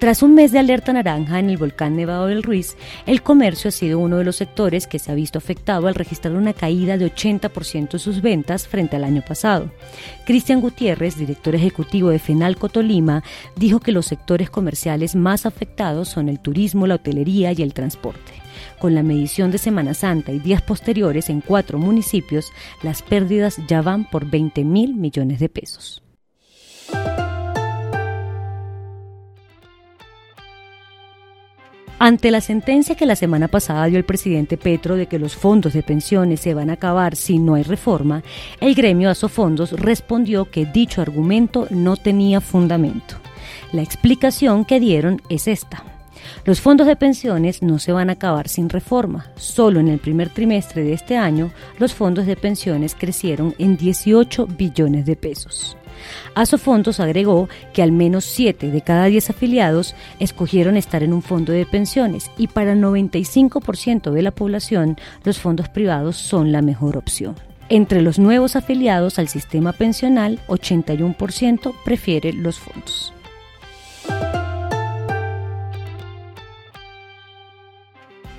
Tras un mes de alerta naranja en el volcán Nevado del Ruiz, el comercio ha sido uno de los sectores que se ha visto afectado al registrar una caída de 80% de sus ventas frente al año pasado. Cristian Gutiérrez, director ejecutivo de Fenalco Tolima, dijo que los sectores comerciales más afectados son el turismo, la hotelería y el transporte. Con la medición de Semana Santa y días posteriores en cuatro municipios, las pérdidas ya van por 20 mil millones de pesos. Ante la sentencia que la semana pasada dio el presidente Petro de que los fondos de pensiones se van a acabar si no hay reforma, el gremio Asofondos respondió que dicho argumento no tenía fundamento. La explicación que dieron es esta. Los fondos de pensiones no se van a acabar sin reforma. Solo en el primer trimestre de este año, los fondos de pensiones crecieron en 18 billones de pesos. Asofondos agregó que al menos 7 de cada 10 afiliados escogieron estar en un fondo de pensiones y para el 95% de la población los fondos privados son la mejor opción. Entre los nuevos afiliados al sistema pensional, 81% prefiere los fondos.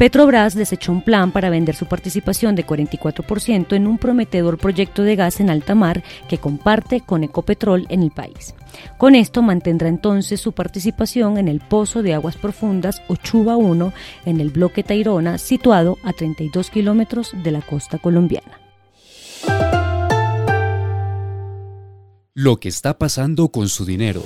Petrobras desechó un plan para vender su participación de 44% en un prometedor proyecto de gas en alta mar que comparte con Ecopetrol en el país. Con esto mantendrá entonces su participación en el pozo de aguas profundas Ochuba 1 en el bloque Tairona, situado a 32 kilómetros de la costa colombiana. Lo que está pasando con su dinero.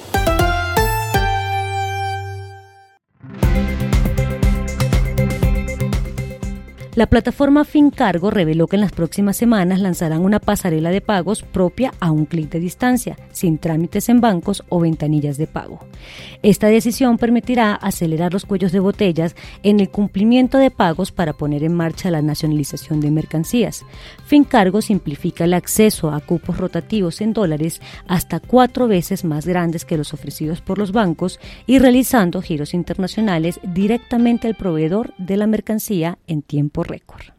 La plataforma Fincargo reveló que en las próximas semanas lanzarán una pasarela de pagos propia a un clic de distancia, sin trámites en bancos o ventanillas de pago. Esta decisión permitirá acelerar los cuellos de botellas en el cumplimiento de pagos para poner en marcha la nacionalización de mercancías. Fincargo simplifica el acceso a cupos rotativos en dólares hasta cuatro veces más grandes que los ofrecidos por los bancos y realizando giros internacionales directamente al proveedor de la mercancía en tiempo récord.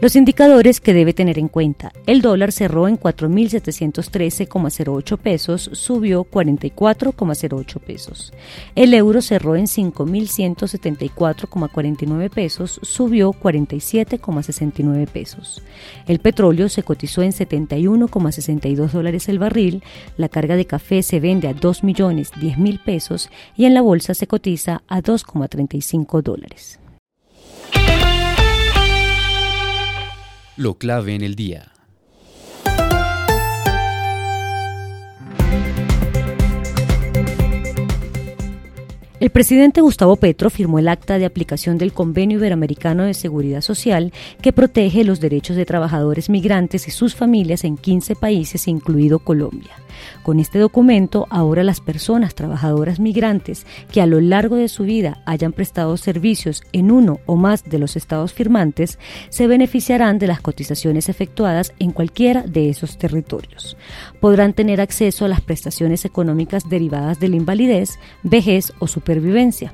Los indicadores que debe tener en cuenta. El dólar cerró en 4.713,08 pesos, subió 44,08 pesos. El euro cerró en 5.174,49 pesos, subió 47,69 pesos. El petróleo se cotizó en 71,62 dólares el barril, la carga de café se vende a 2 millones 10 mil pesos y en la bolsa se cotiza a 2,35 dólares. Lo clave en el día. El presidente Gustavo Petro firmó el acta de aplicación del Convenio Iberoamericano de Seguridad Social que protege los derechos de trabajadores migrantes y sus familias en 15 países, incluido Colombia. Con este documento, ahora las personas trabajadoras migrantes que a lo largo de su vida hayan prestado servicios en uno o más de los estados firmantes se beneficiarán de las cotizaciones efectuadas en cualquiera de esos territorios. Podrán tener acceso a las prestaciones económicas derivadas de la invalidez, vejez o supervivencia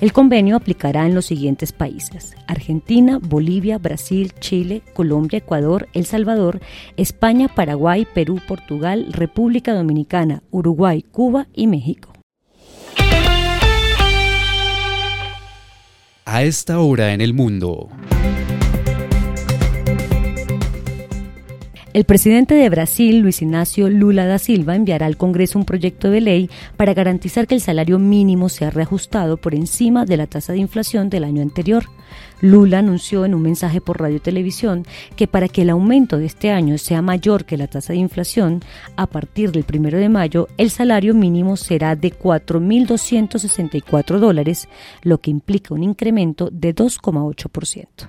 el convenio aplicará en los siguientes países: Argentina, Bolivia, Brasil, Chile, Colombia, Ecuador, El Salvador, España, Paraguay, Perú, Portugal, República Dominicana, Uruguay, Cuba y México. A esta hora en el mundo. El presidente de Brasil, Luis Ignacio Lula da Silva, enviará al Congreso un proyecto de ley para garantizar que el salario mínimo sea reajustado por encima de la tasa de inflación del año anterior. Lula anunció en un mensaje por radio y televisión que para que el aumento de este año sea mayor que la tasa de inflación, a partir del primero de mayo, el salario mínimo será de 4.264 dólares, lo que implica un incremento de 2,8%.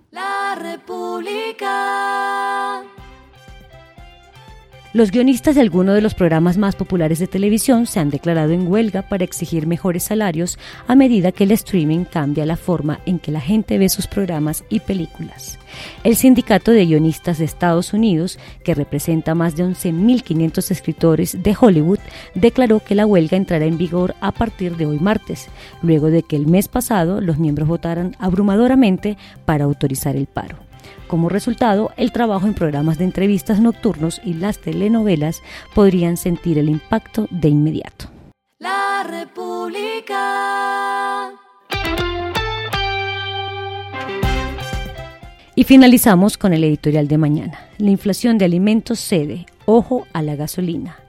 Los guionistas de algunos de los programas más populares de televisión se han declarado en huelga para exigir mejores salarios a medida que el streaming cambia la forma en que la gente ve sus programas y películas. El Sindicato de Guionistas de Estados Unidos, que representa más de 11.500 escritores de Hollywood, declaró que la huelga entrará en vigor a partir de hoy martes, luego de que el mes pasado los miembros votaran abrumadoramente para autorizar el paro. Como resultado, el trabajo en programas de entrevistas nocturnos y las telenovelas podrían sentir el impacto de inmediato. La República. Y finalizamos con el editorial de mañana. La inflación de alimentos cede. Ojo a la gasolina.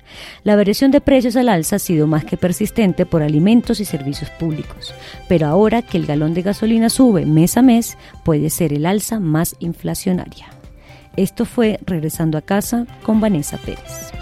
La variación de precios al alza ha sido más que persistente por alimentos y servicios públicos, pero ahora que el galón de gasolina sube mes a mes, puede ser el alza más inflacionaria. Esto fue Regresando a casa con Vanessa Pérez.